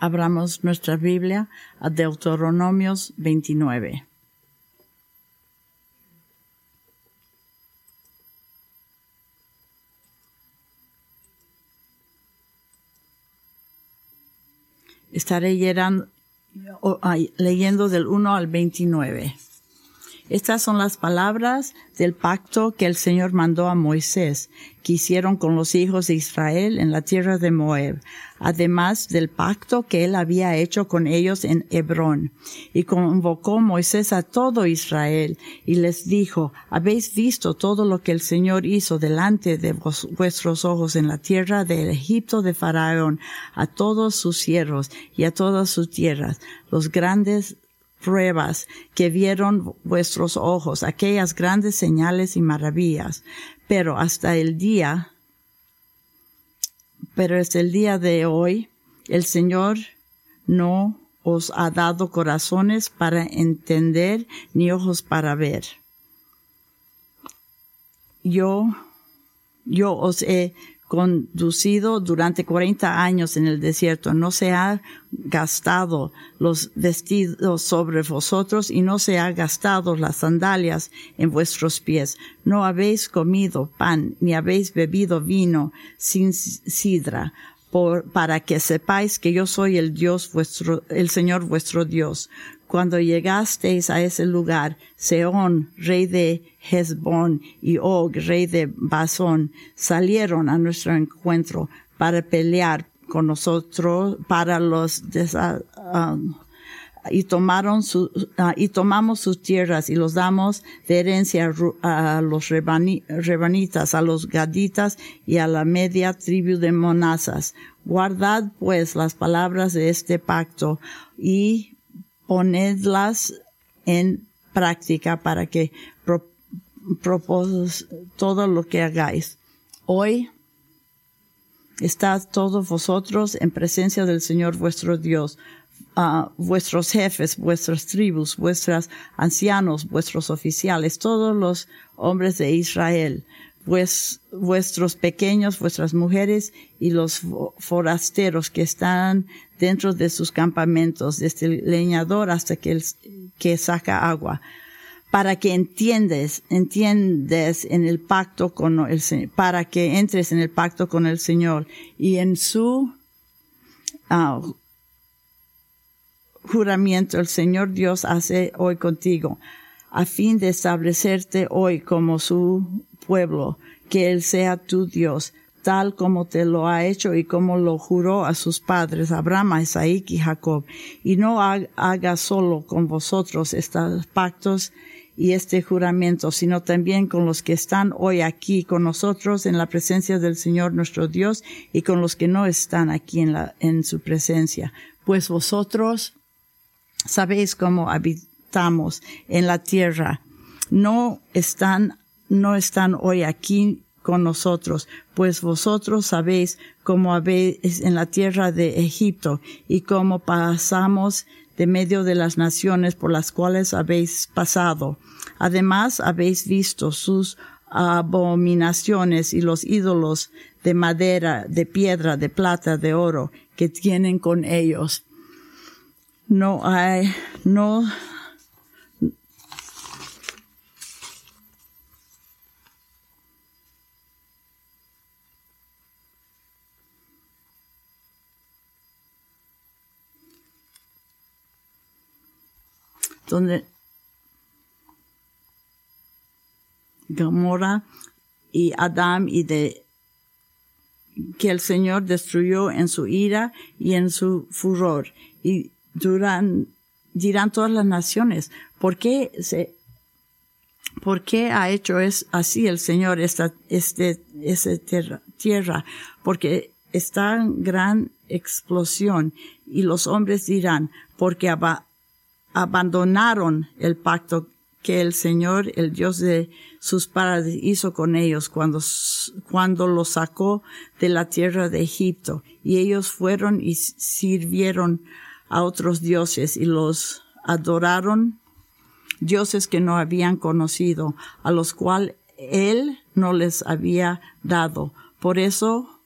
abramos nuestra Biblia a Deuteronomios 29. Estaré leyendo del 1 al 29. Estas son las palabras del pacto que el Señor mandó a Moisés, que hicieron con los hijos de Israel en la tierra de Moab, además del pacto que él había hecho con ellos en Hebrón. Y convocó Moisés a todo Israel y les dijo, habéis visto todo lo que el Señor hizo delante de vuestros ojos en la tierra del Egipto de Faraón, a todos sus siervos y a todas sus tierras, los grandes pruebas que vieron vuestros ojos, aquellas grandes señales y maravillas. Pero hasta el día, pero es el día de hoy, el Señor no os ha dado corazones para entender ni ojos para ver. Yo, yo os he conducido durante 40 años en el desierto. No se ha gastado los vestidos sobre vosotros y no se ha gastado las sandalias en vuestros pies. No habéis comido pan ni habéis bebido vino sin sidra. Para que sepáis que yo soy el Dios vuestro, el Señor vuestro Dios cuando llegasteis a ese lugar, Seón, rey de Hezbón, y Og, rey de Basón, salieron a nuestro encuentro para pelear con nosotros para los um, y tomaron su, uh, y tomamos sus tierras y los damos de herencia a los rebanitas, a los gaditas y a la media tribu de monazas. Guardad pues las palabras de este pacto y ponedlas en práctica para que propos todo lo que hagáis. Hoy estad todos vosotros en presencia del Señor vuestro Dios, uh, vuestros jefes, vuestras tribus, vuestros ancianos, vuestros oficiales, todos los hombres de Israel, vuestros pequeños, vuestras mujeres y los forasteros que están dentro de sus campamentos, desde el leñador hasta que, el, que saca agua, para que entiendes, entiendes en el pacto con el para que entres en el pacto con el Señor y en su uh, juramento el Señor Dios hace hoy contigo, a fin de establecerte hoy como su pueblo, que Él sea tu Dios, tal como te lo ha hecho y como lo juró a sus padres, Abraham, Isaac y Jacob. Y no haga solo con vosotros estos pactos y este juramento, sino también con los que están hoy aquí con nosotros en la presencia del Señor nuestro Dios y con los que no están aquí en, la, en su presencia. Pues vosotros sabéis cómo habitamos en la tierra. No están no están hoy aquí con nosotros, pues vosotros sabéis cómo habéis en la tierra de Egipto y cómo pasamos de medio de las naciones por las cuales habéis pasado. Además habéis visto sus abominaciones y los ídolos de madera, de piedra, de plata, de oro que tienen con ellos. No hay, no donde Gamora y Adam y de que el Señor destruyó en su ira y en su furor. Y duran, dirán todas las naciones, ¿por qué se, por qué ha hecho es así el Señor esta, este, esta tierra? Porque está en gran explosión y los hombres dirán, porque abandonaron el pacto que el Señor, el Dios de sus padres, hizo con ellos cuando, cuando los sacó de la tierra de Egipto. Y ellos fueron y sirvieron a otros dioses y los adoraron, dioses que no habían conocido, a los cuales Él no les había dado. Por eso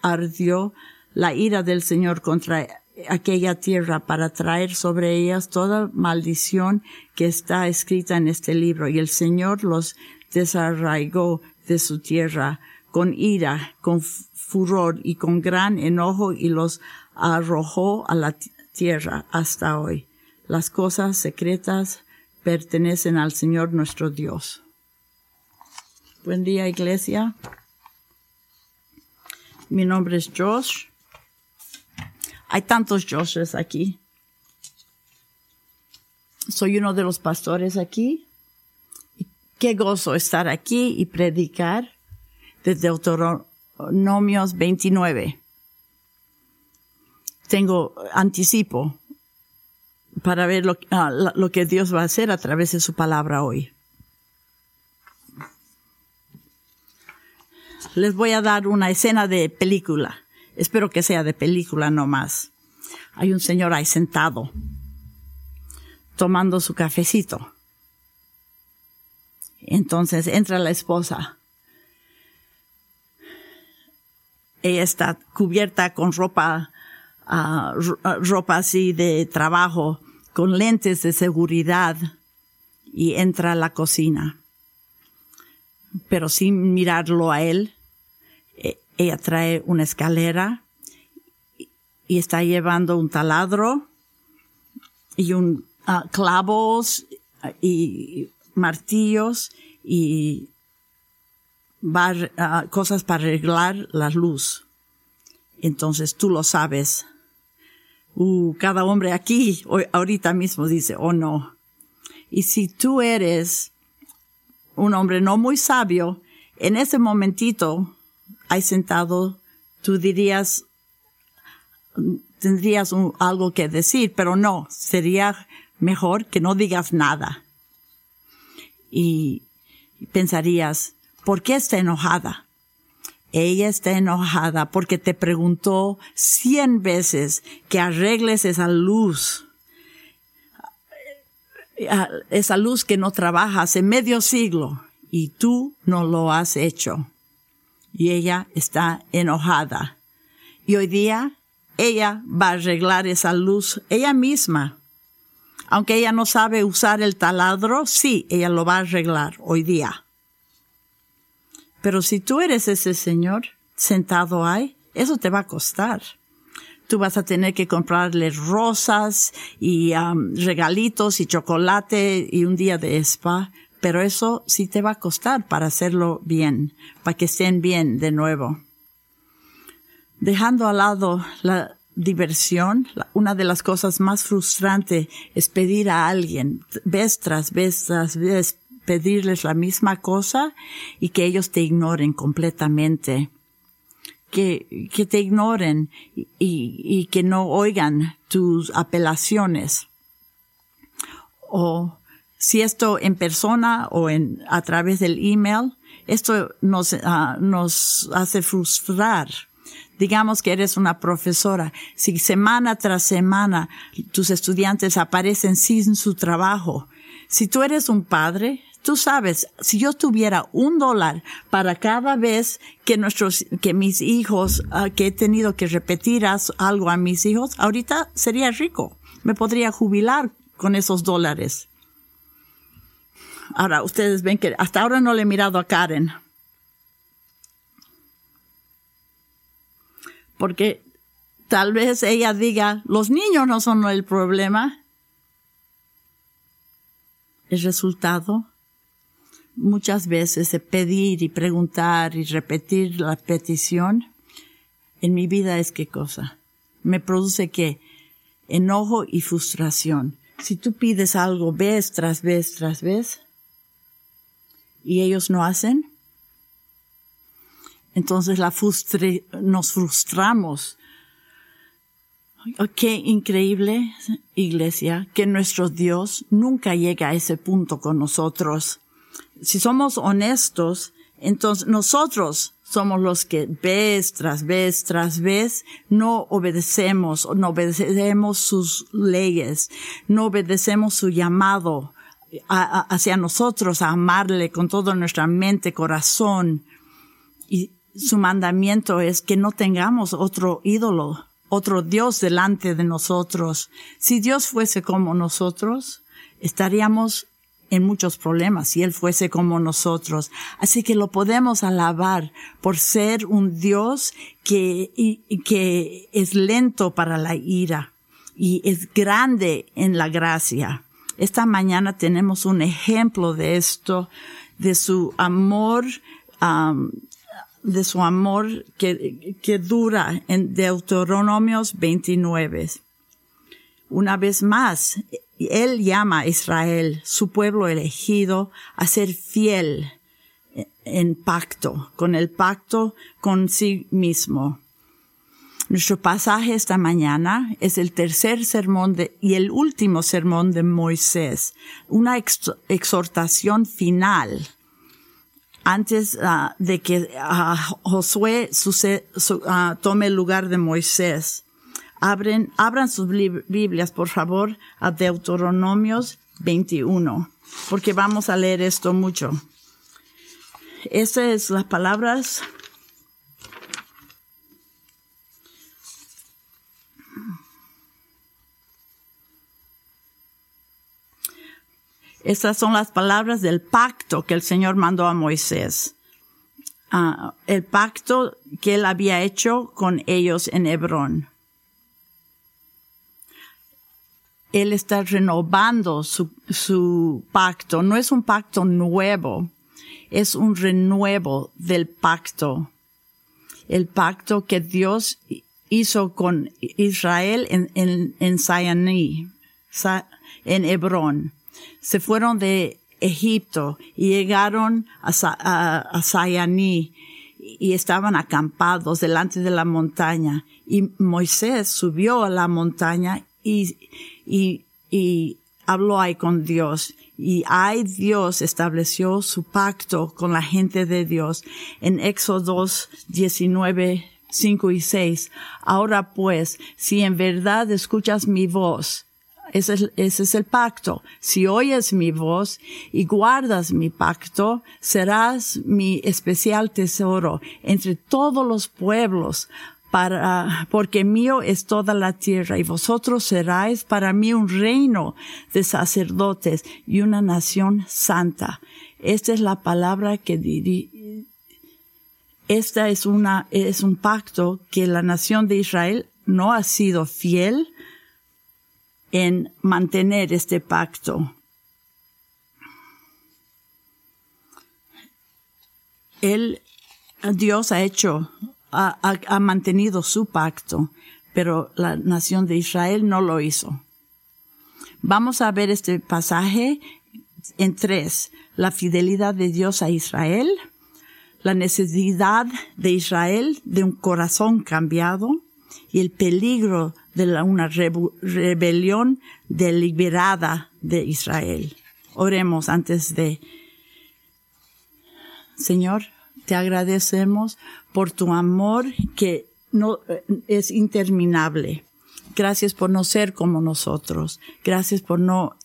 ardió la ira del Señor contra aquella tierra para traer sobre ellas toda maldición que está escrita en este libro. Y el Señor los desarraigó de su tierra con ira, con furor y con gran enojo y los arrojó a la tierra hasta hoy. Las cosas secretas pertenecen al Señor nuestro Dios. Buen día, iglesia. Mi nombre es Josh. Hay tantos Joshes aquí. Soy uno de los pastores aquí. Qué gozo estar aquí y predicar desde Deuteronomios 29. Tengo anticipo para ver ah, lo que Dios va a hacer a través de su palabra hoy. Les voy a dar una escena de película. Espero que sea de película no más. Hay un señor ahí sentado, tomando su cafecito. Entonces entra la esposa. Ella está cubierta con ropa, ah, ah, ropa así de trabajo, con lentes de seguridad, y entra a la cocina. Pero sin mirarlo a él, ella trae una escalera y está llevando un taladro y un ah, clavos y martillos y ah, cosas para arreglar la luz. Entonces tú lo sabes. Uh, cada hombre aquí ahorita mismo dice, oh no. Y si tú eres un hombre no muy sabio, en ese momentito hay sentado, tú dirías, tendrías algo que decir, pero no, sería mejor que no digas nada. Y pensarías, ¿por qué está enojada? Ella está enojada porque te preguntó cien veces que arregles esa luz. Esa luz que no trabaja hace medio siglo y tú no lo has hecho y ella está enojada. Y hoy día ella va a arreglar esa luz ella misma. Aunque ella no sabe usar el taladro, sí, ella lo va a arreglar hoy día. Pero si tú eres ese señor sentado ahí, eso te va a costar. Tú vas a tener que comprarle rosas y um, regalitos y chocolate y un día de spa pero eso sí te va a costar para hacerlo bien, para que estén bien de nuevo. Dejando al lado la diversión, una de las cosas más frustrantes es pedir a alguien, vez tras vez tras vez, pedirles la misma cosa y que ellos te ignoren completamente. Que, que te ignoren y, y que no oigan tus apelaciones. O si esto en persona o en, a través del email, esto nos, ah, nos hace frustrar. Digamos que eres una profesora. Si semana tras semana tus estudiantes aparecen sin su trabajo, si tú eres un padre, tú sabes, si yo tuviera un dólar para cada vez que nuestros, que mis hijos, ah, que he tenido que repetir algo a mis hijos, ahorita sería rico. Me podría jubilar con esos dólares. Ahora, ustedes ven que hasta ahora no le he mirado a Karen. Porque tal vez ella diga, los niños no son el problema. El resultado, muchas veces de pedir y preguntar y repetir la petición, en mi vida es qué cosa. Me produce que enojo y frustración. Si tú pides algo vez tras vez tras vez, y ellos no hacen, entonces la nos frustramos. Qué increíble, iglesia, que nuestro Dios nunca llega a ese punto con nosotros. Si somos honestos, entonces nosotros somos los que vez tras vez tras vez no obedecemos, no obedecemos sus leyes, no obedecemos su llamado, hacia nosotros, a amarle con toda nuestra mente, corazón. Y su mandamiento es que no tengamos otro ídolo, otro Dios delante de nosotros. Si Dios fuese como nosotros, estaríamos en muchos problemas si Él fuese como nosotros. Así que lo podemos alabar por ser un Dios que, que es lento para la ira y es grande en la gracia. Esta mañana tenemos un ejemplo de esto, de su amor, de su amor que, que dura en Deuteronomios 29. Una vez más, él llama a Israel, su pueblo elegido, a ser fiel en pacto, con el pacto con sí mismo. Nuestro pasaje esta mañana es el tercer sermón de, y el último sermón de Moisés, una exhortación final antes ah, de que ah, Josué ah, tome el lugar de Moisés. Abren, abran sus Biblias, por favor, a Deuteronomios 21, porque vamos a leer esto mucho. Estas es las palabras Estas son las palabras del pacto que el Señor mandó a Moisés. Ah, el pacto que él había hecho con ellos en Hebrón. Él está renovando su, pacto. No es un pacto nuevo, es un renuevo del pacto. El pacto que Dios hizo con Israel en, en, en en Hebrón se fueron de Egipto y llegaron a, a, Sayaní y estaban acampados delante de la montaña. Y Moisés subió a la montaña y, y, y habló ahí con Dios. Y ahí Dios estableció su pacto con la gente de Dios en Éxodo 19, 5 y 6. Ahora pues, si en verdad escuchas mi voz, ese es, el pacto. Si oyes mi voz y guardas mi pacto, serás mi especial tesoro entre todos los pueblos, para, porque mío es toda la tierra y vosotros seráis para mí un reino de sacerdotes y una nación santa. Esta es la palabra que dirí. Esta es una, es un pacto que la nación de Israel no ha sido fiel en mantener este pacto. Él, Dios ha hecho, ha, mantenido su pacto, pero la nación de Israel no lo hizo. Vamos a ver este pasaje en tres. La fidelidad de Dios a Israel, la necesidad de Israel de un corazón cambiado y el peligro de una rebelión deliberada de Israel. Oremos antes de... Señor, te agradecemos por tu amor que no es interminable. Gracias por no ser como nosotros. Gracias por no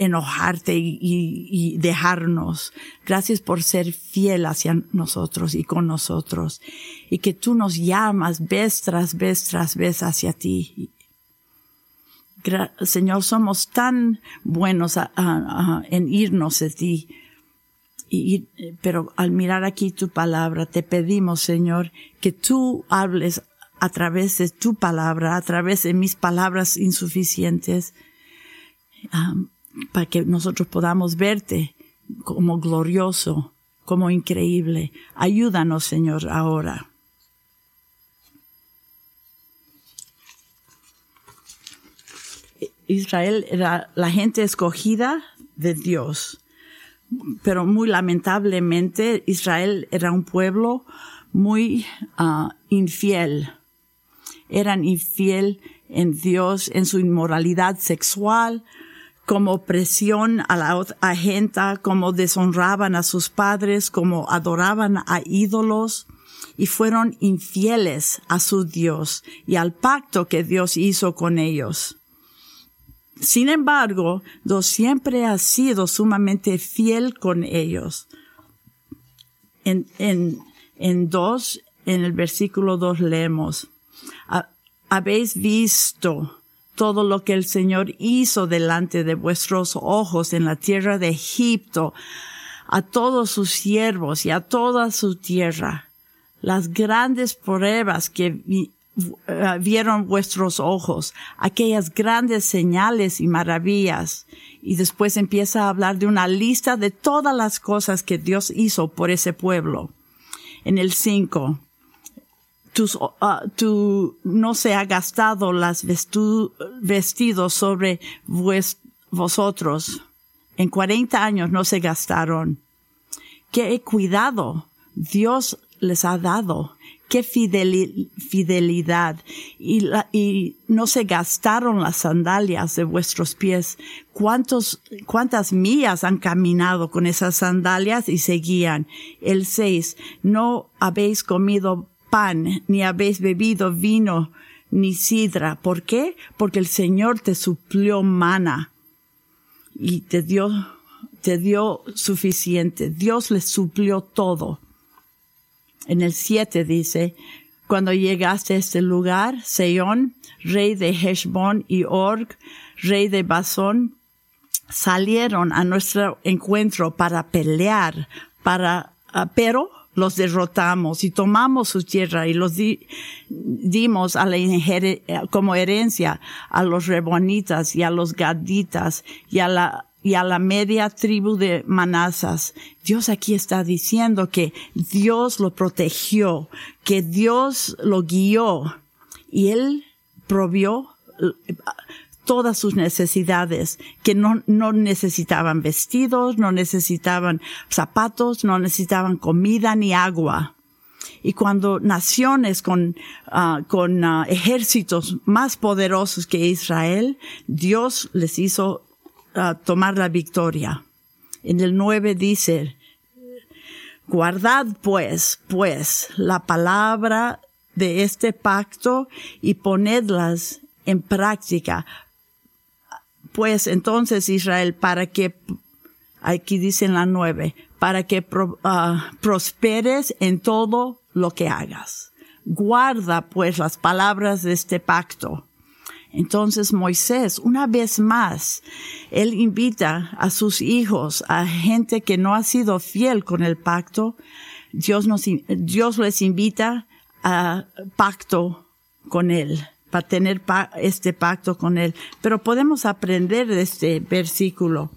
enojarte y, dejarnos. Gracias por ser fiel hacia nosotros y con nosotros. Y que tú nos llamas vez tras vez tras vez hacia ti. Señor, somos tan buenos en irnos de ti. Y, pero al mirar aquí tu palabra, te pedimos, Señor, que tú hables a través de tu palabra, a través de mis palabras insuficientes para que nosotros podamos verte como glorioso, como increíble. Ayúdanos, Señor, ahora. Israel era la gente escogida de Dios, pero muy lamentablemente Israel era un pueblo muy ah, infiel. Eran infiel en Dios, en su inmoralidad sexual, como opresión a la gente, como deshonraban a sus padres, como adoraban a ídolos y fueron infieles a su Dios y al pacto que Dios hizo con ellos. Sin embargo, Dios siempre ha sido sumamente fiel con ellos. En, en, en dos, en el versículo dos leemos, habéis visto todo lo que el Señor hizo delante de vuestros ojos en la tierra de Egipto, a todos sus siervos y a toda su tierra, las grandes pruebas que eh, vieron vuestros ojos, aquellas grandes señales y maravillas. Y después empieza a hablar de una lista de todas las cosas que Dios hizo por ese pueblo. En el 5, tus, uh, tu no se ha gastado las vestidos sobre vosotros. En 40 años no se gastaron. Qué cuidado Dios les ha dado qué fidelidad. Y, y no se gastaron las sandalias de vuestros pies. ¿Cuántos, cuántas millas han caminado con esas sandalias y seguían? El seis, no habéis comido pan, ni habéis bebido vino, ni sidra. ¿Por qué? Porque el Señor te suplió mana y te dio, te dio suficiente. Dios les suplió todo. En el 7 dice, cuando llegaste a este lugar, Seón, rey de Heshbon y Org, rey de Basón, salieron a nuestro encuentro para pelear, para, ah, pero los derrotamos y tomamos su tierra y los dimos como herencia a los rebonitas y a los gaditas y a la y a la media tribu de Manasas. Dios aquí está diciendo que Dios lo protegió, que Dios lo guió y él provió todas sus necesidades, que no, no necesitaban vestidos, no necesitaban zapatos, no necesitaban comida ni agua. Y cuando naciones con, ah, con ah, ejércitos más poderosos que Israel, Dios les hizo tomar la victoria. En el 9 dice, guardad pues, pues, la palabra de este pacto y ponedlas en práctica. Pues entonces Israel, para que, aquí dice en la 9, para que ah, prosperes en todo lo que hagas. Guarda pues las palabras de este pacto. Entonces Moisés, una vez más, él invita a sus hijos, a gente que no ha sido fiel con el pacto, Dios, nos, Dios les invita a pacto con él, para tener este pacto con él. Pero podemos aprender de este versículo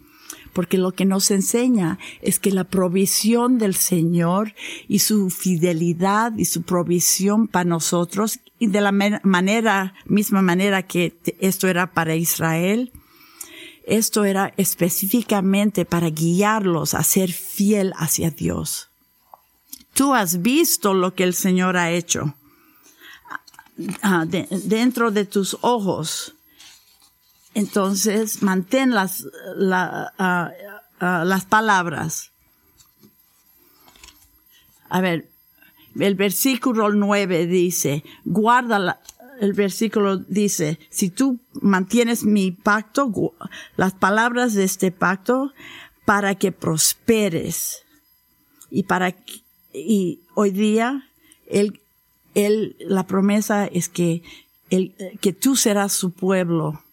porque lo que nos enseña es que la provisión del Señor y su fidelidad y su provisión para nosotros, y de la manera, misma manera que esto era para Israel, esto era específicamente para guiarlos a ser fiel hacia Dios. Tú has visto lo que el Señor ha hecho. Ah, dentro de tus ojos entonces, mantén las, ah, ah, las palabras. A ver, el versículo 9 dice, guarda el versículo dice, si tú mantienes mi pacto, las palabras de este pacto, para que prosperes. Y para, y hoy día, él, él, la promesa es que, él, que tú serás su pueblo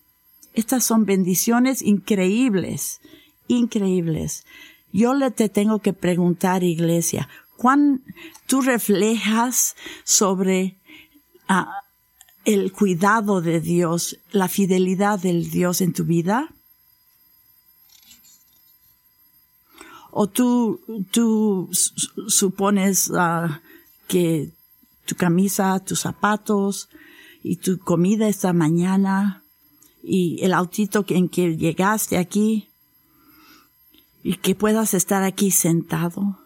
estas son bendiciones increíbles, increíbles. Yo le te tengo que preguntar, iglesia, ¿cuán tú reflejas sobre ah, el cuidado de Dios, la fidelidad del Dios en tu vida? ¿O tú, tú supones ah, que tu camisa, tus zapatos y tu comida esta mañana y el autito en que llegaste aquí y que puedas estar aquí sentado,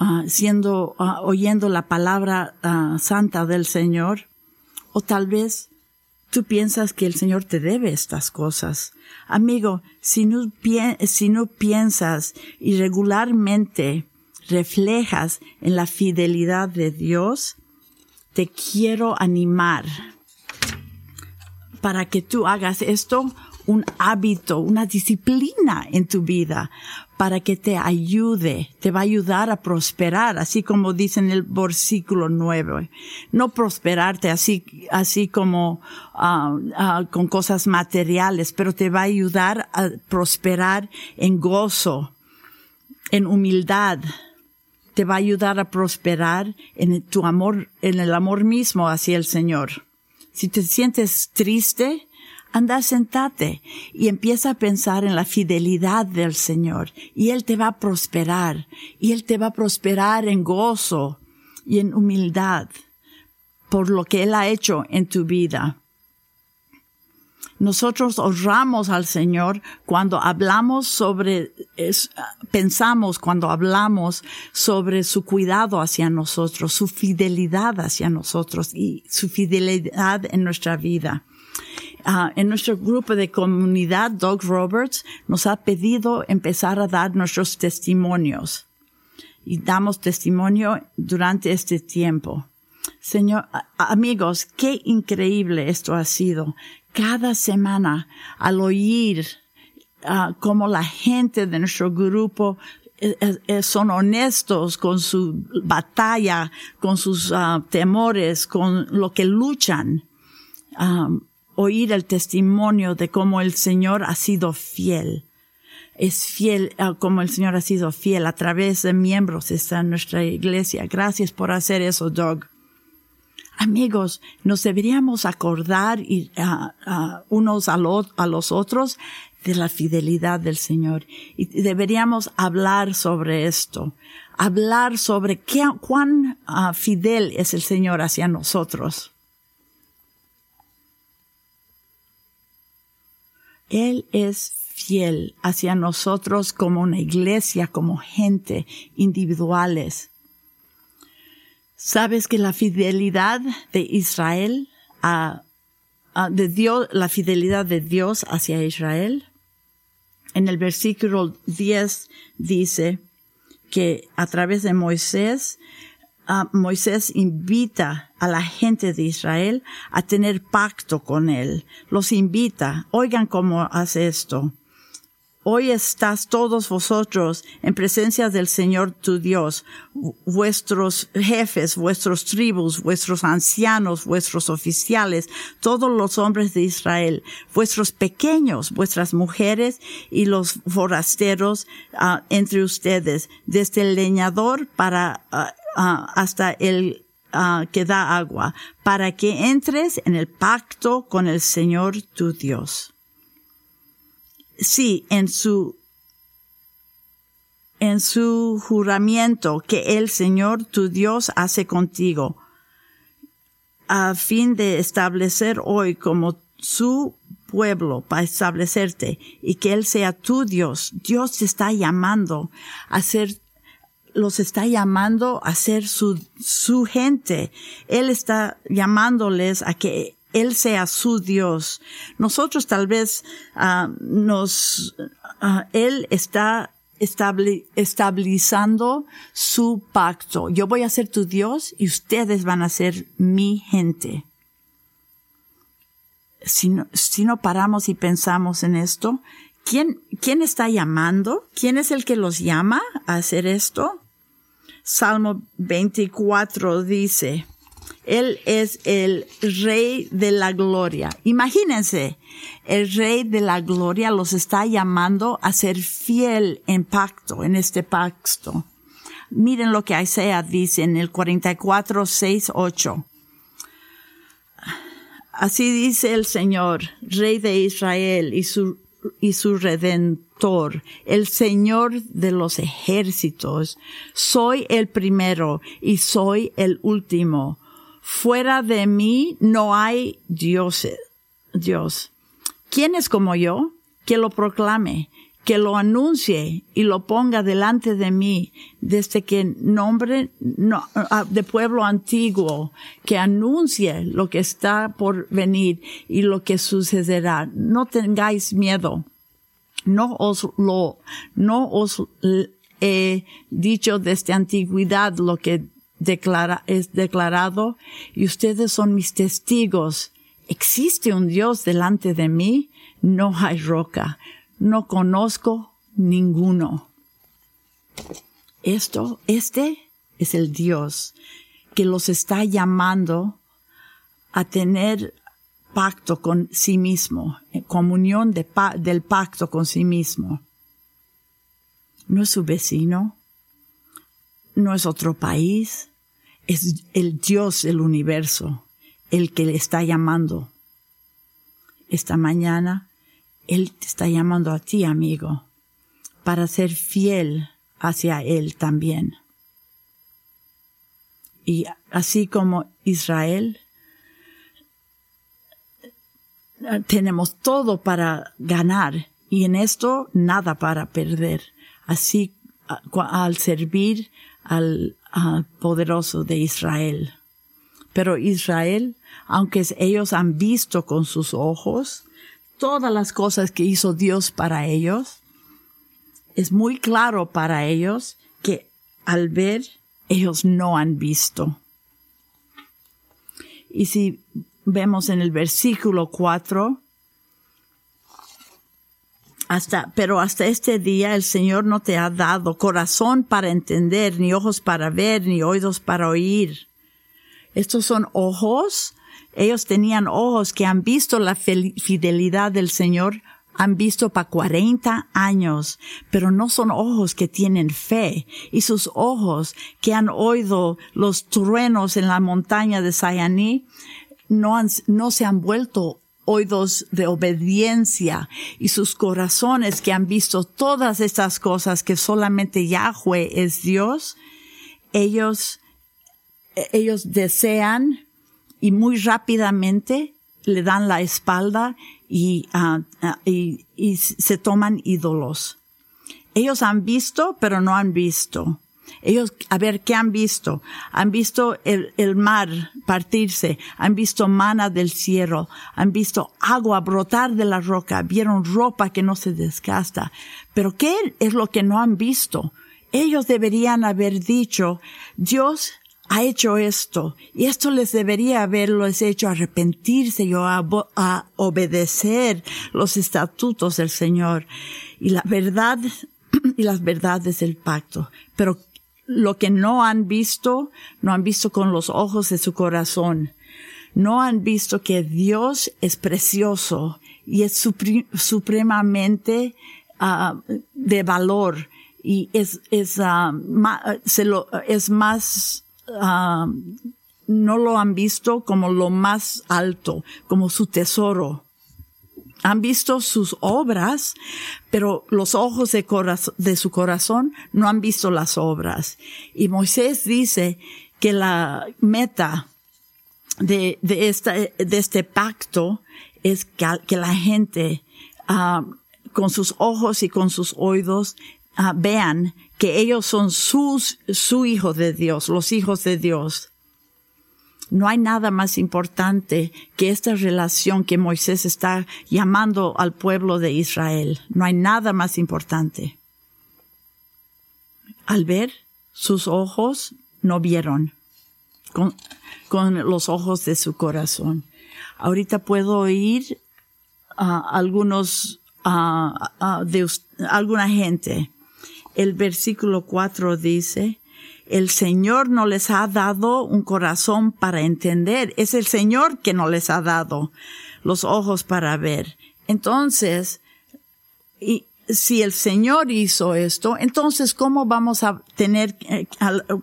uh, siendo, uh, oyendo la palabra uh, santa del Señor, o tal vez tú piensas que el Señor te debe estas cosas. Amigo, si no, piensas y regularmente reflejas en la fidelidad de Dios, te quiero animar para que tú hagas esto un hábito, una disciplina en tu vida para que te ayude, te va a ayudar a prosperar, así como dice en el versículo 9. No prosperarte así, así como ah, ah, con cosas materiales, pero te va a ayudar a prosperar en gozo, en humildad, te va a ayudar a prosperar en tu amor, en el amor mismo hacia el Señor. Si te sientes triste, anda, sentate y empieza a pensar en la fidelidad del Señor y Él te va a prosperar y Él te va a prosperar en gozo y en humildad por lo que Él ha hecho en tu vida. Nosotros honramos al Señor cuando hablamos sobre, pensamos cuando hablamos sobre su cuidado hacia nosotros, su fidelidad hacia nosotros y su fidelidad en nuestra vida. Ah, en nuestro grupo de comunidad, Doug Roberts nos ha pedido empezar a dar nuestros testimonios. Y damos testimonio durante este tiempo. Señor, amigos, qué increíble esto ha sido. Cada semana, al oír uh, cómo la gente de nuestro grupo eh, eh, son honestos con su batalla, con sus ah, temores, con lo que luchan. Oír el testimonio de cómo el Señor ha sido fiel. Es fiel, ah, como el Señor ha sido fiel a través de miembros de nuestra iglesia. Gracias por hacer eso, Doug. Amigos, nos deberíamos acordar ah, ah, unos a, a los otros de la fidelidad del Señor. Y deberíamos hablar sobre esto. Hablar sobre qué, cuán fidel es el Señor hacia nosotros. Él es fiel hacia nosotros como una iglesia, como gente, individuales. ¿Sabes que la fidelidad de Israel a, de Dios, la fidelidad de Dios hacia Israel? En el versículo 10 dice que a través de Moisés Moisés invita a la gente de Israel a tener pacto con él. Los invita. Oigan cómo hace esto. Hoy estás todos vosotros en presencia del Señor tu Dios, vuestros jefes, vuestros tribus, vuestros ancianos, vuestros oficiales, todos los hombres de Israel, vuestros pequeños, vuestras mujeres y los forasteros ah, entre ustedes, desde el leñador para ah, ah, hasta el que da agua, para que entres en el pacto con el Señor tu Dios sí, en su en su juramento que el Señor tu Dios hace contigo, a fin de establecer hoy como su pueblo para establecerte y que Él sea tu Dios. Dios te está llamando a ser, los está llamando a ser su, su gente. Él está llamándoles a que él sea su Dios. Nosotros tal vez uh, nos, uh, Él está estabilizando su pacto. Yo voy a ser tu Dios y ustedes van a ser mi gente. Si no, si no paramos y pensamos en esto, ¿quién, ¿quién está llamando? ¿Quién es el que los llama a hacer esto? Salmo 24 dice, él es el rey de la gloria. Imagínense, el rey de la gloria los está llamando a ser fiel en pacto, en este pacto. Miren lo que Isaías dice en el 44, 6, 8. Así dice el Señor, Rey de Israel y su, y su Redentor, el Señor de los ejércitos. Soy el primero y soy el último Fuera de mí no hay Dios. Dios. ¿Quién es como yo? Que lo proclame, que lo anuncie y lo ponga delante de mí desde que nombre no, ah, de pueblo antiguo, que anuncie lo que está por venir y lo que sucederá. No tengáis miedo. No os lo, no os he dicho desde antigüedad lo que declara, es declarado y ustedes son mis testigos. ¿Existe un Dios delante de mí? no hay roca, no conozco ninguno. Esto, este es el Dios que los está llamando a tener pacto con sí mismo, comunión del pacto con sí mismo. No es su vecino, no es otro país, es el Dios del universo el que le está llamando. Esta mañana, Él te está llamando a ti, amigo, para ser fiel hacia Él también. Y así como Israel, tenemos todo para ganar y en esto nada para perder. Así al servir al, poderoso de Israel. Pero Israel, aunque ellos han visto con sus ojos todas las cosas que hizo Dios para ellos, es muy claro para ellos que al ver ellos no han visto. Y si vemos en el versículo 4, hasta, pero hasta este día el Señor no te ha dado corazón para entender, ni ojos para ver, ni oídos para oír. Estos son ojos. Ellos tenían ojos que han visto la fidelidad del Señor han visto para 40 años, pero no son ojos que tienen fe. Y sus ojos que han oído los truenos en la montaña de Sayaní, no, han, no se han vuelto oídos de obediencia y sus corazones que han visto todas estas cosas que solamente Yahweh es Dios, ellos, ellos desean y muy rápidamente le dan la espalda Ah, ah, y, y, se toman ídolos. Ellos han visto, pero no han visto. Ellos, a ver, ¿qué han visto? Han visto el, mar partirse, han visto mana del cielo, han visto agua brotar de la roca, vieron ropa que no se desgasta. Pero ¿qué es lo que no han visto? Ellos deberían haber dicho, Dios ha hecho esto y esto les debería haberlos hecho arrepentirse y a obedecer los estatutos del Señor y la verdad y las verdades del pacto. Pero lo que no han visto, no han visto con los ojos de su corazón. No han visto que Dios es precioso y es supremamente uh, de valor y es, es, uh, se lo, es más Ah, no lo han visto como lo más alto, como su tesoro. Han visto sus obras, pero los ojos de, de su corazón no han visto las obras. Y Moisés dice que la meta de, de, esta, de este pacto es que, la gente uh, con sus ojos y con sus oídos uh, vean que ellos son sus, su hijo de Dios, los hijos de Dios. No hay nada más importante que esta relación que Moisés está llamando al pueblo de Israel. No hay nada más importante. Al ver, sus ojos no vieron con, con los ojos de su corazón. Ahorita puedo oír a algunos, a de alguna gente el versículo 4 dice, el Señor no les ha dado un corazón para entender, es el Señor que no les ha dado los ojos para ver. Entonces, y si el Señor hizo esto, entonces ¿cómo vamos a tener, eh,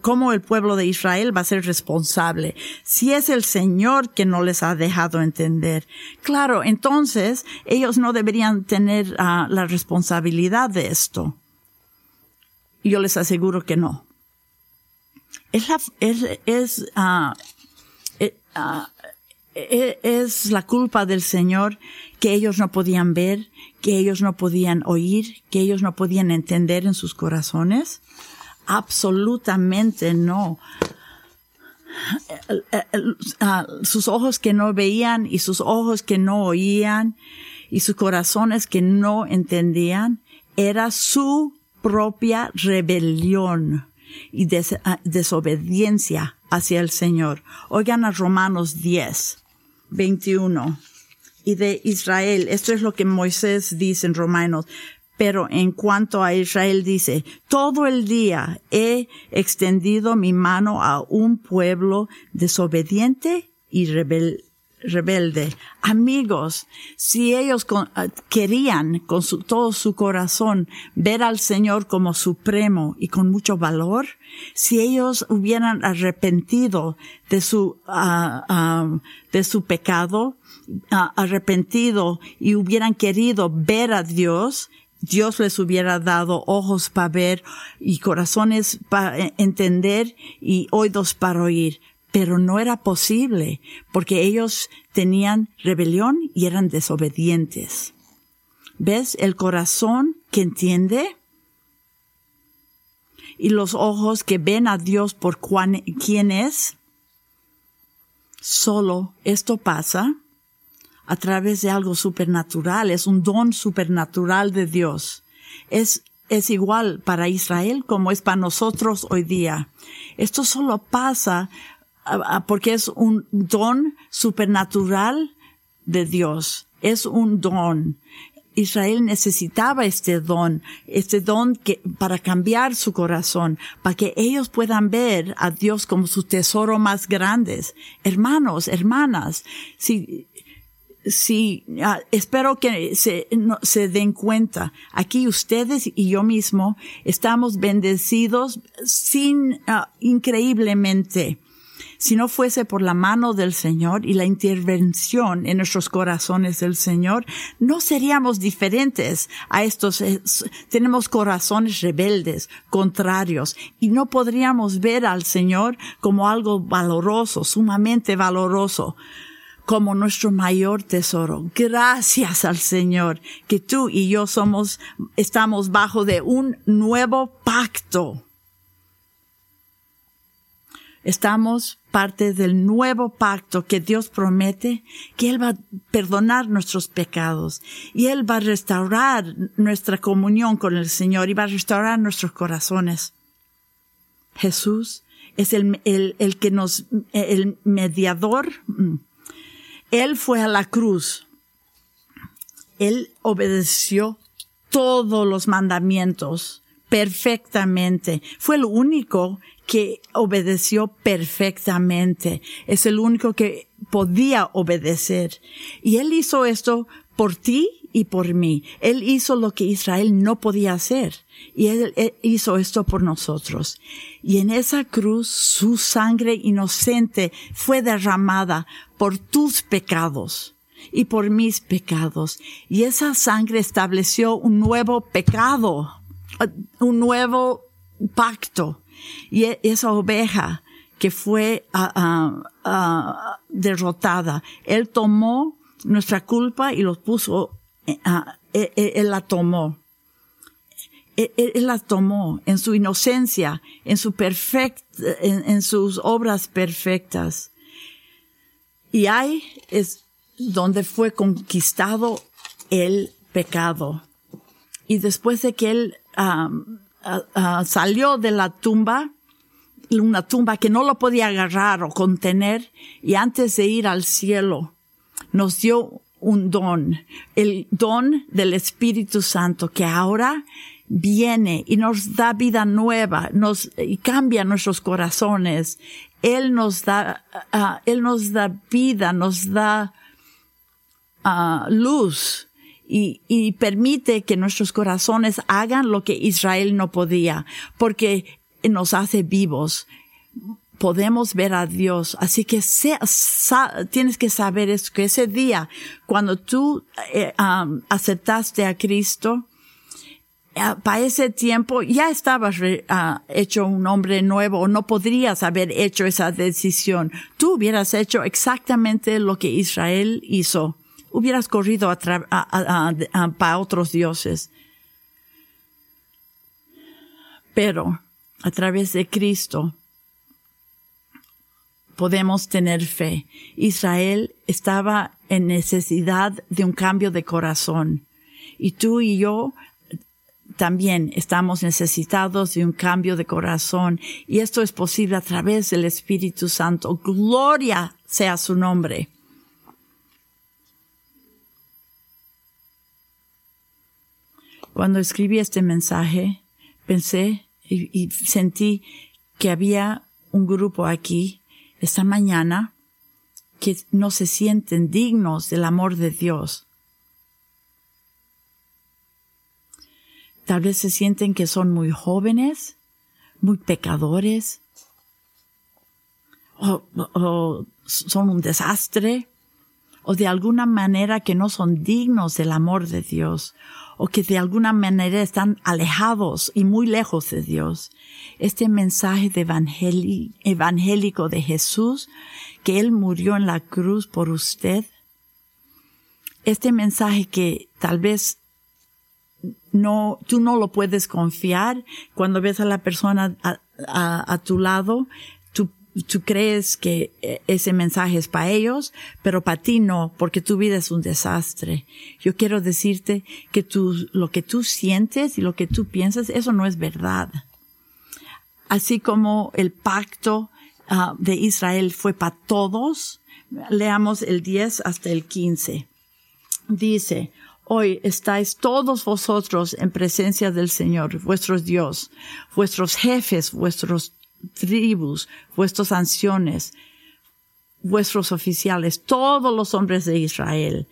cómo el pueblo de Israel va a ser responsable? Si es el Señor que no les ha dejado entender. Claro, entonces ellos no deberían tener ah, la responsabilidad de esto. Yo les aseguro que no. Es la, es, es, uh, es la culpa del Señor que ellos no podían ver, que ellos no podían oír, que ellos no podían entender en sus corazones. Absolutamente no. sus ojos que no veían y sus ojos que no oían y sus corazones que no entendían era su propia rebelión y ah, desobediencia hacia el Señor. Oigan a Romanos 10, 21. y de Israel. Esto es lo que Moisés dice en Romanos. Pero en cuanto a Israel dice, todo el día he extendido mi mano a un pueblo desobediente y rebelde rebelde. Amigos, si ellos ah, querían con todo su corazón ver al Señor como supremo y con mucho valor, si ellos hubieran arrepentido de su, ah, ah, de su pecado, arrepentido y hubieran querido ver a Dios, Dios les hubiera dado ojos para ver y corazones para eh, entender y oídos para oír pero no era posible porque ellos tenían rebelión y eran desobedientes. ¿Ves el corazón que entiende? Y los ojos que ven a Dios por cuán, quién es. Solo esto pasa a través de algo supernatural, es un don supernatural de Dios. Es, es igual para Israel como es para nosotros hoy día. Esto solo pasa porque es un don supernatural de Dios. Es un don. Israel necesitaba este don, este don que, para cambiar su corazón, para que ellos puedan ver a Dios como su tesoro más grande. Hermanos, hermanas, si, si, ah, espero que se, se den cuenta, aquí ustedes y yo mismo estamos bendecidos sin, ah, increíblemente si no fuese por la mano del Señor y la intervención en nuestros corazones del Señor, no seríamos diferentes a estos. Eh, tenemos corazones rebeldes, contrarios, y no podríamos ver al Señor como algo valoroso, sumamente valoroso como nuestro mayor tesoro. Gracias al Señor que tú y yo somos, estamos bajo de un nuevo pacto Estamos parte del nuevo pacto que Dios promete, que Él va a perdonar nuestros pecados y Él va a restaurar nuestra comunión con el Señor y va a restaurar nuestros corazones. Jesús es el, el, el que nos, el mediador. Él fue a la cruz. Él obedeció todos los mandamientos perfectamente. Fue el único que obedeció perfectamente. Es el único que podía obedecer. Y él hizo esto por ti y por mí. Él hizo lo que Israel no podía hacer. Y él, hizo esto por nosotros. Y en esa cruz su sangre inocente fue derramada por tus pecados y por mis pecados. Y esa sangre estableció un nuevo pecado, un nuevo pacto y e, esa oveja que fue ah, ah, ah, derrotada, Él tomó nuestra culpa y los puso, eh, e, e, él, la tomó. Él, la tomó en su inocencia, en su perfect, en, sus obras perfectas. Y ahí es donde fue conquistado el pecado. Y después de que él salió de la tumba, una tumba que no lo podía agarrar o contener, y antes de ir al cielo, nos dio un don, el don del Espíritu Santo, que ahora viene y nos da vida nueva, nos y cambia nuestros corazones. Él nos da, uh, él nos da vida, nos da luz, y, y permite que nuestros corazones hagan lo que Israel no podía, porque nos hace vivos podemos ver a Dios. Así que tienes que saber eso, que ese día, cuando tú eh, aceptaste a Cristo, eh, para ese tiempo ya estabas ah, hecho un hombre nuevo no podrías haber hecho esa decisión. Tú hubieras hecho exactamente lo que Israel hizo hubieras corrido a para otros dioses. Pero a través de Cristo podemos tener fe. Israel estaba en necesidad de un cambio de corazón. Y tú y yo también estamos necesitados de un cambio de corazón. Y esto es posible a través del Espíritu Santo. Gloria sea su nombre. Cuando escribí este mensaje, pensé y, sentí que había un grupo aquí esta mañana que no se sienten dignos del amor de Dios. Tal vez se sienten que son muy jóvenes, muy pecadores, o, son un desastre, o de alguna manera que no son dignos del amor de Dios, o que de alguna manera están alejados y muy lejos de Dios. Este mensaje evangélico de Jesús, que Él murió en la cruz por usted, este mensaje que tal vez no, tú no lo puedes confiar cuando ves a la persona a tu lado, tú crees que eh, ese mensaje es para ellos, pero para ti no, porque tu vida es un desastre. Yo quiero decirte que tú, lo que tú sientes y lo que tú piensas, eso no es verdad. Así como el pacto ah, de Israel fue para todos, leamos el 10 hasta el 15. Dice, Hoy estáis todos vosotros en presencia del Señor, vuestro Dios, vuestros jefes, vuestros tribus, vuestros ancianos, vuestros oficiales, todos los hombres de Israel,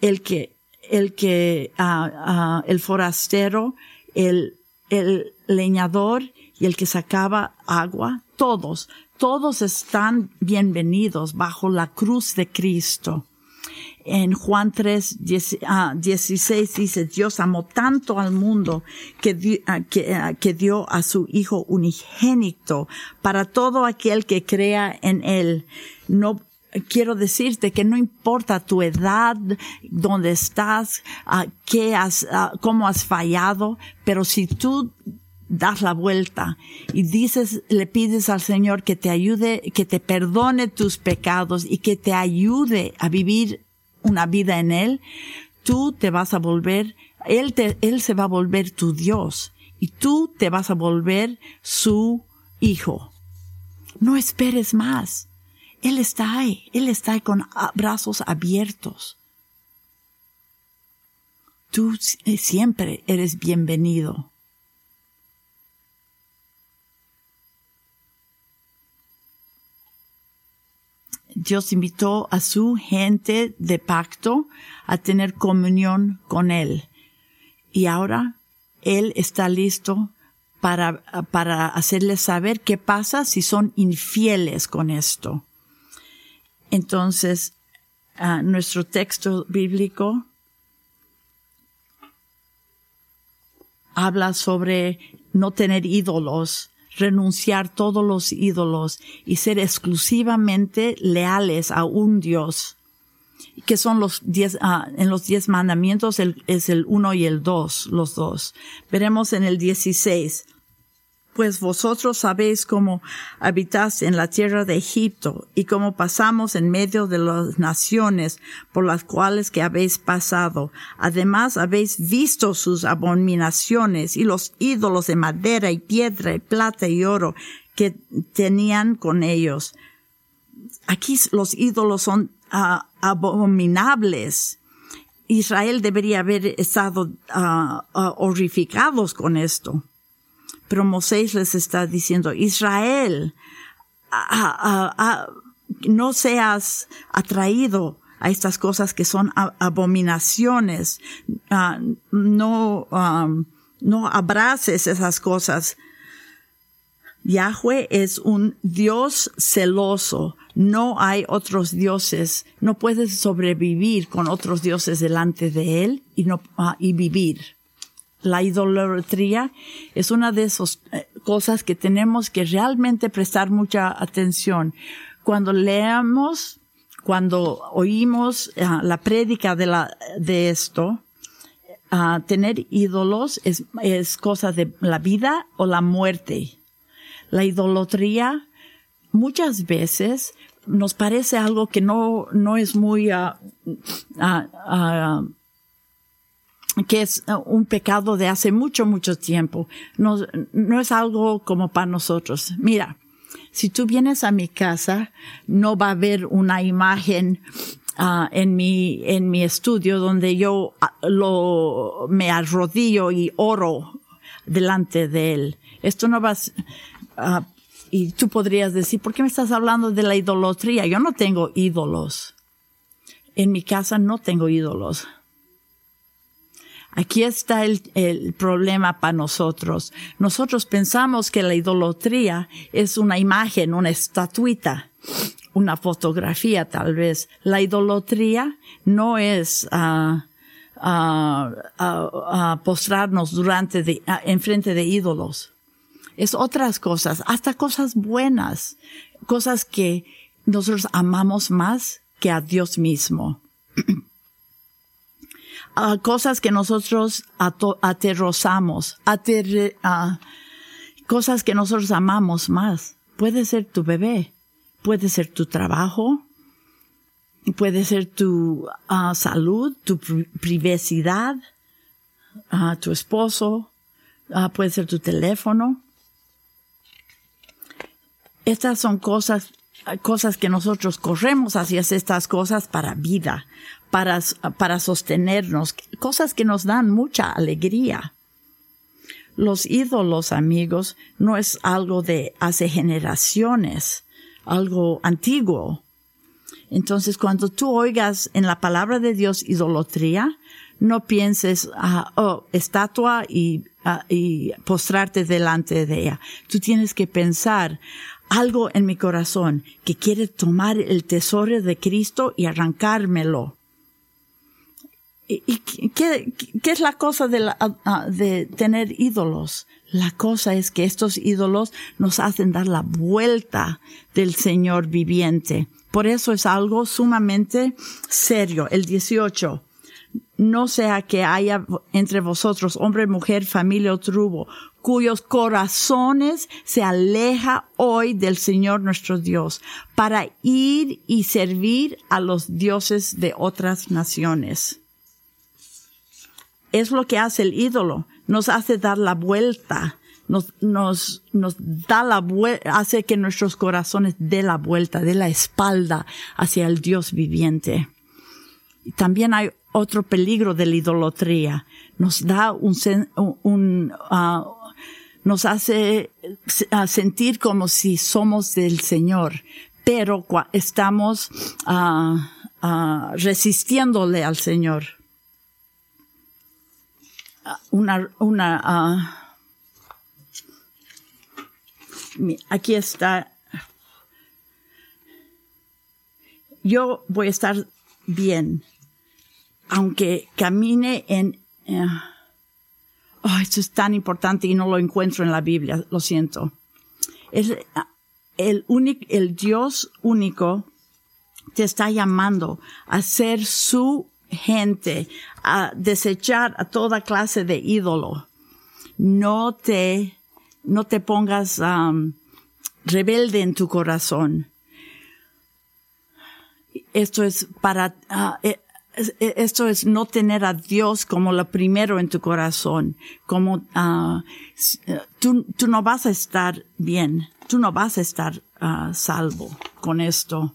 el que, el que, ah, ah, el forastero, el, el leñador y el que sacaba agua, todos, todos están bienvenidos bajo la cruz de Cristo en Juan 3, 16 ah, dice, Dios amó tanto al mundo que, ah, ah, que, dio a su Hijo unigénito para todo aquel que crea en Él. No, quiero decirte que no importa tu edad, dónde estás, qué has, cómo has fallado, pero si tú das la vuelta y dices, le pides al Señor que te ayude, que te perdone tus pecados y que te ayude a vivir una vida en Él, tú te vas a volver, Él, te, él se va a volver tu Dios y tú te vas a volver su hijo. No esperes más. Él está ahí, Él está ahí con brazos abiertos. Tú siempre eres bienvenido. Dios invitó a su gente de pacto a tener comunión con Él. Y ahora Él está listo para, para hacerles saber qué pasa si son infieles con esto. Entonces, nuestro texto bíblico habla sobre no tener ídolos renunciar todos los ídolos y ser exclusivamente leales a un Dios, que son los diez, ah, en los diez mandamientos es el uno y el dos, los dos. Veremos en el dieciséis pues vosotros sabéis cómo habitáis en la tierra de Egipto y cómo pasamos en medio de las naciones por las cuales que habéis pasado. Además habéis visto sus abominaciones y los ídolos de madera y piedra y plata y oro que tenían con ellos. Aquí los ídolos son ah, abominables. Israel debería haber estado uh, horrificados con esto. Pero Moisés les está diciendo, Israel, no seas atraído a estas cosas que son abominaciones, no, no abraces esas cosas. Yahweh es un Dios celoso. No hay otros dioses. No puedes sobrevivir con otros dioses delante de él y no, y vivir la idolatría es una de esas eh, cosas que tenemos que realmente prestar mucha atención. Cuando leamos, cuando oímos eh, la prédica de, la, de esto, uh, tener ídolos es, es cosa de la vida o la muerte. La idolatría muchas veces nos parece algo que no, no es muy uh, que es eh, un pecado de hace mucho, mucho tiempo. No, no es algo como para nosotros. Mira, si tú vienes a mi casa, no va a haber una imagen ah, en mi, en mi estudio donde yo ah, lo, me arrodillo y oro delante de él. Esto no va a, y tú podrías decir, ¿por qué me estás hablando de la idolatría? Yo no tengo ídolos. En mi casa no tengo ídolos. Aquí está el, el, problema para nosotros. Nosotros pensamos que la idolatría es una imagen, una estatuita, una fotografía tal vez. La idolatría no es uh, postrarnos durante de, enfrente de ídolos. Es otras cosas, hasta cosas buenas, cosas que nosotros amamos más que a Dios mismo. cosas que nosotros aterrozamos, cosas que nosotros amamos más. Puede ser tu bebé, puede ser tu trabajo, puede ser tu ah, salud, tu privacidad, uh, tu esposo, ah, puede ser tu teléfono. Estas son cosas cosas que nosotros corremos hacia estas cosas para vida, para, para sostenernos, cosas que nos dan mucha alegría. Los ídolos, amigos, no es algo de hace generaciones, algo antiguo. Entonces, cuando tú oigas en la palabra de Dios idolatría, no pienses, ah, oh, estatua y, ah, y postrarte delante de ella. Tú tienes que pensar, algo en mi corazón que quiere tomar el tesoro de Cristo y arrancármelo. ¿Y, qué, es la cosa de, de tener ídolos? La cosa es que estos ídolos nos hacen dar la vuelta del Señor viviente. Por eso es algo sumamente serio. El 18 no sea que haya entre vosotros hombre, mujer, familia o trubo, cuyos corazones se aleja hoy del Señor nuestro Dios, para ir y servir a los dioses de otras naciones. Es lo que hace el ídolo, nos hace dar la vuelta, nos, nos, nos da la vuelta, hace que nuestros corazones dé la vuelta, dé la espalda hacia el Dios viviente. También hay otro peligro de la idolatría. Nos da un, un uh, nos hace sentir como si somos del Señor, pero estamos uh, resistiéndole al Señor. Una, una, aquí está. Yo voy a estar bien aunque camine en... Eh, oh, esto es tan importante y no lo encuentro en la Biblia, lo siento. Es el, único, el Dios único te está llamando a ser su gente, a desechar a toda clase de ídolo. No te, no te pongas um, rebelde en tu corazón. Esto es para, uh, esto es no tener a Dios como lo primero en tu corazón, como uh, tú, tú, no vas a estar bien, tú no vas a estar uh, salvo con esto.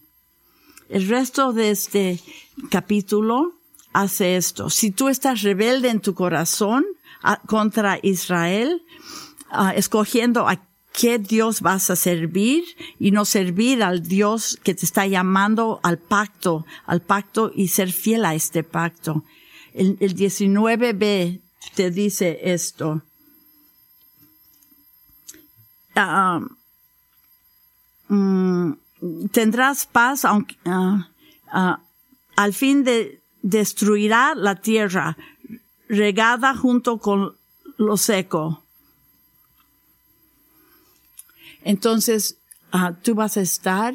El resto de este capítulo hace esto. Si tú estás rebelde en tu corazón uh, contra Israel, escogiendo a qué Dios vas a servir y no servir al Dios que te está llamando al pacto, al pacto y ser fiel a este pacto. El, 19b te dice esto. Ah, mm, tendrás paz aunque, ah, ah, al fin de destruirá la tierra regada junto con lo seco. Entonces, uh, tú vas a estar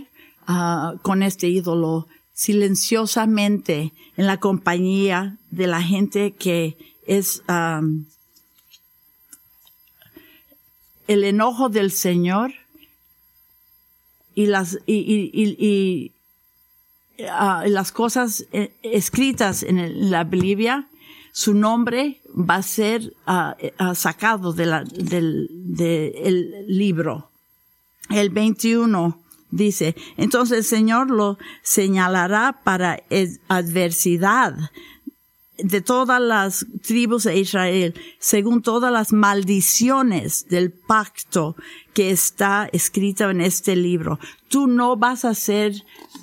uh, con este ídolo silenciosamente en la compañía de la gente que es el enojo del Señor y las y, y, y uh, las cosas eh, escritas en, la Biblia, su nombre va a ser sacado de la, del de el libro. El 21 Dice, entonces el Señor lo señalará para adversidad de todas las tribus de Israel, según todas las maldiciones del pacto que está escrito en este libro. Tú no vas a ser,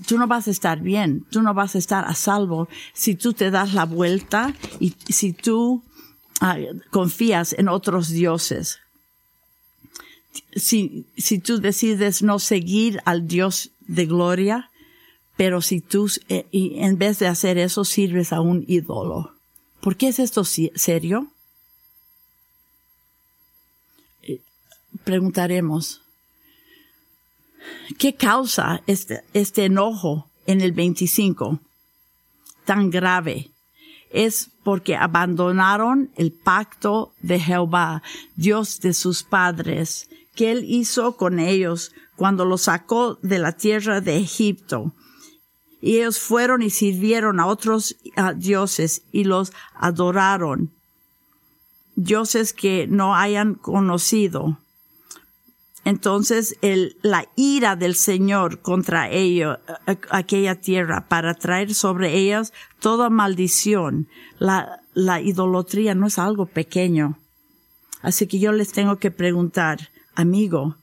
tú no vas a estar bien, tú no vas a estar a salvo si tú te das la vuelta y si tú ah, confías en otros dioses. Si, si tú decides no seguir al Dios de gloria, pero si tú, eh, y en vez de hacer eso, sirves a un ídolo. ¿Por qué es esto serio? Eh, preguntaremos, ¿qué causa este, este enojo en el 25 tan grave? Es porque abandonaron el pacto de Jehová, Dios de sus padres, que él hizo con ellos cuando los sacó de la tierra de Egipto y ellos fueron y sirvieron a otros dioses y los adoraron. Dioses que no hayan conocido. Entonces el, la ira del Señor contra ellos, aquella tierra, para traer sobre ellas toda maldición. La, la idolatría no es algo pequeño. Así que yo les tengo que preguntar, amigo,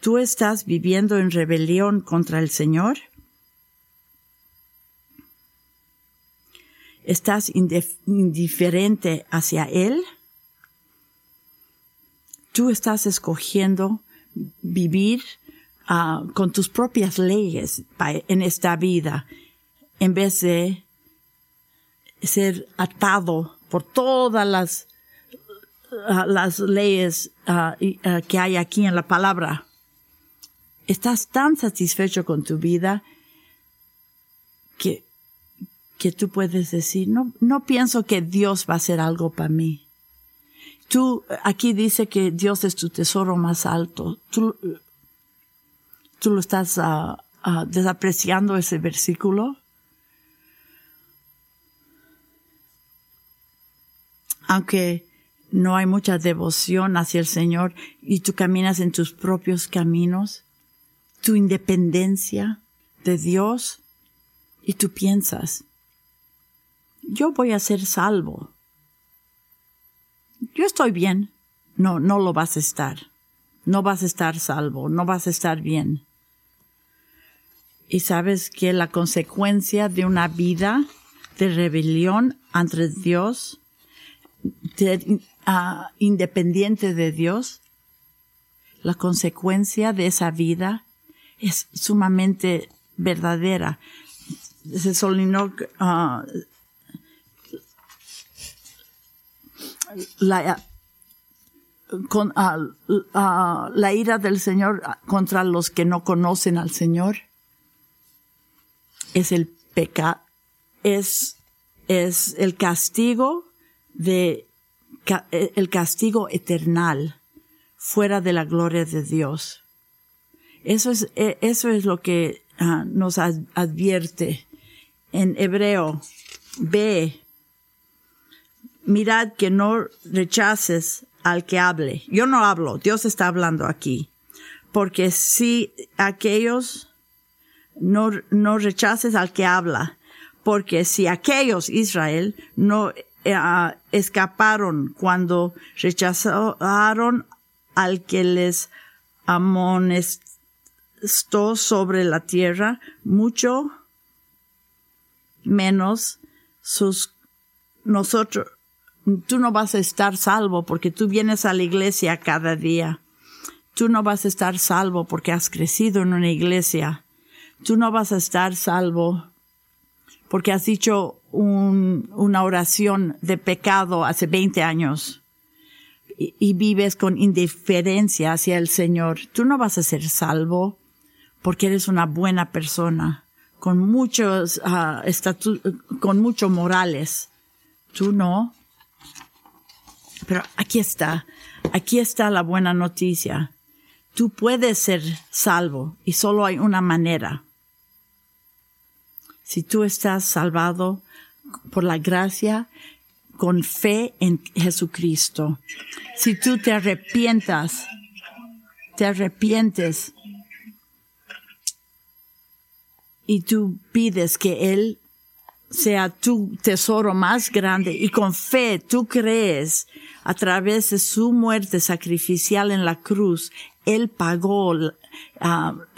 ¿tú estás viviendo en rebelión contra el Señor? ¿Estás indiferente hacia Él? Tú estás escogiendo vivir ah, con tus propias leyes en esta vida en vez de ser atado por todas las, ah, leyes ah, que hay aquí en la palabra. Estás tan satisfecho con tu vida que tú puedes decir, no, no pienso que Dios va a hacer algo para mí. Tú, aquí dice que Dios es tu tesoro más alto. Tú, tú lo estás uh, uh, desapreciando ese versículo. Aunque no hay mucha devoción hacia el Señor y tú caminas en tus propios caminos, tu independencia de Dios y tú piensas, yo voy a ser salvo. Yo estoy bien. No, no lo vas a estar. No vas a estar salvo, no vas a estar bien. Y sabes que la consecuencia de una vida de rebelión ante Dios, ah, independiente de Dios, la consecuencia de esa vida es sumamente verdadera. Se solinó, uh, la, con, la ira del Señor contra los que no conocen al Señor es el pecado, es, es el castigo de, el castigo eternal fuera de la gloria de Dios. Eso es, e, eso es lo que ah, nos advierte en Hebreo B, mirad que no rechaces al que hable. Yo no hablo, Dios está hablando aquí. Porque si aquellos no, no rechaces al que habla, porque si aquellos, Israel, no eh, escaparon cuando rechazaron al que les amonestó sobre la tierra, mucho menos sus nosotros tú no vas a estar salvo porque tú vienes a la iglesia cada día. Tú no vas a estar salvo porque has crecido en una iglesia. Tú no vas a estar salvo porque has dicho una oración de pecado hace 20 años y, vives con indiferencia hacia el Señor. Tú no vas a ser salvo porque eres una buena persona con muchos uh, con muchos morales. Tú no. Pero aquí está, aquí está la buena noticia. Tú puedes ser salvo y solo hay una manera. Si tú estás salvado por la gracia, con fe en Jesucristo. Si tú te arrepientas, te arrepientes y tú pides que Él sea tu tesoro más grande y con fe tú crees a través de su muerte sacrificial en la cruz, Él pagó, uh,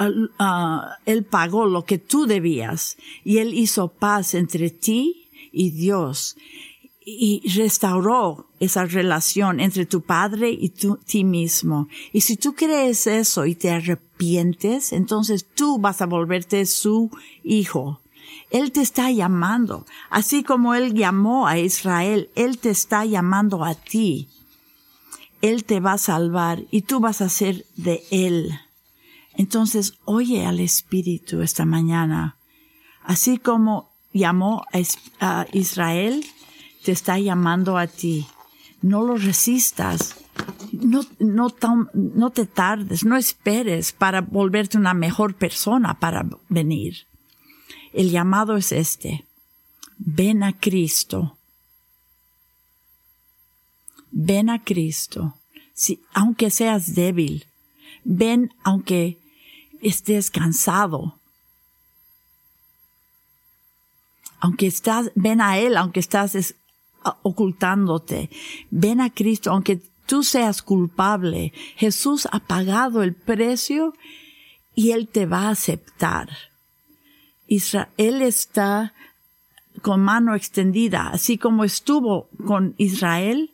uh, Él pagó lo que tú debías y Él hizo paz entre ti y Dios y restauró esa relación entre tu padre y tu, ti mismo. Y si tú crees eso y te arrepientes, entonces tú vas a volverte su hijo. Él te está llamando, así como Él llamó a Israel, Él te está llamando a ti. Él te va a salvar y tú vas a ser de Él. Entonces, oye al Espíritu esta mañana. Así como llamó a Israel, te está llamando a ti. No lo resistas. No, no, no te tardes, no esperes para volverte una mejor persona para venir. El llamado es este. Ven a Cristo. Ven a Cristo. Si, aunque seas débil, ven aunque estés cansado, aunque estás, ven a Él, aunque estás ocultándote. Ven a Cristo, aunque tú seas culpable. Jesús ha pagado el precio y Él te va a aceptar. Israel está con mano extendida, así como estuvo con Israel.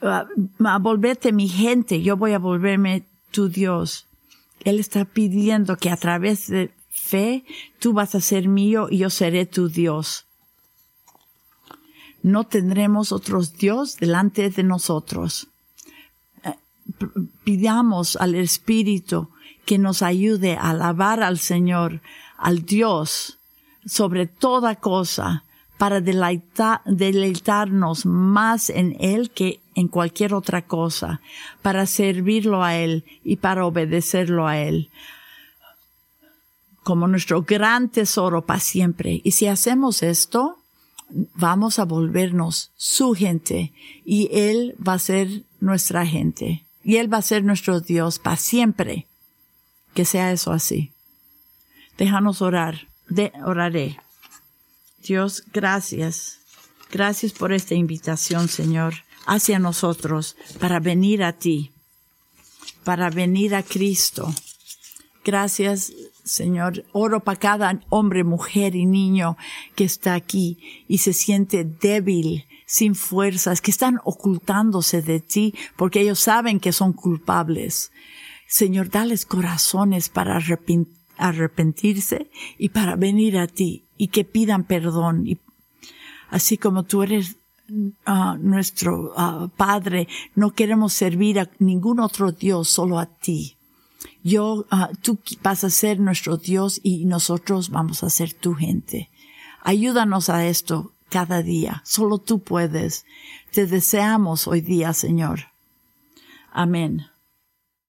a volverte mi gente, yo voy a volverme tu Dios. Él está pidiendo que a través de fe tú vas a ser mío y yo seré tu Dios no tendremos otros Dios delante de nosotros. Pidamos al Espíritu que nos ayude a alabar al Señor, al Dios, sobre toda cosa, para deleitarnos más en Él que en cualquier otra cosa, para servirlo a Él y para obedecerlo a Él como nuestro gran tesoro para siempre. Y si hacemos esto, vamos a volvernos su gente y Él va a ser nuestra gente y Él va a ser nuestro Dios para siempre. Que sea eso así. Déjanos orar. De, oraré. Dios, gracias. Gracias por esta invitación, Señor, hacia nosotros para venir a ti, para venir a Cristo. Gracias Señor, oro para cada hombre, mujer y niño que está aquí y se siente débil, sin fuerzas, que están ocultándose de ti porque ellos saben que son culpables. Señor, dales corazones para arrepentirse y para venir a ti y que pidan perdón. Y así como tú eres ah, nuestro ah, Padre, no queremos servir a ningún otro Dios, solo a ti yo, ah, tú vas a ser nuestro Dios y nosotros vamos a ser tu gente. Ayúdanos a esto cada día. Solo tú puedes. Te deseamos hoy día, Señor. Amén.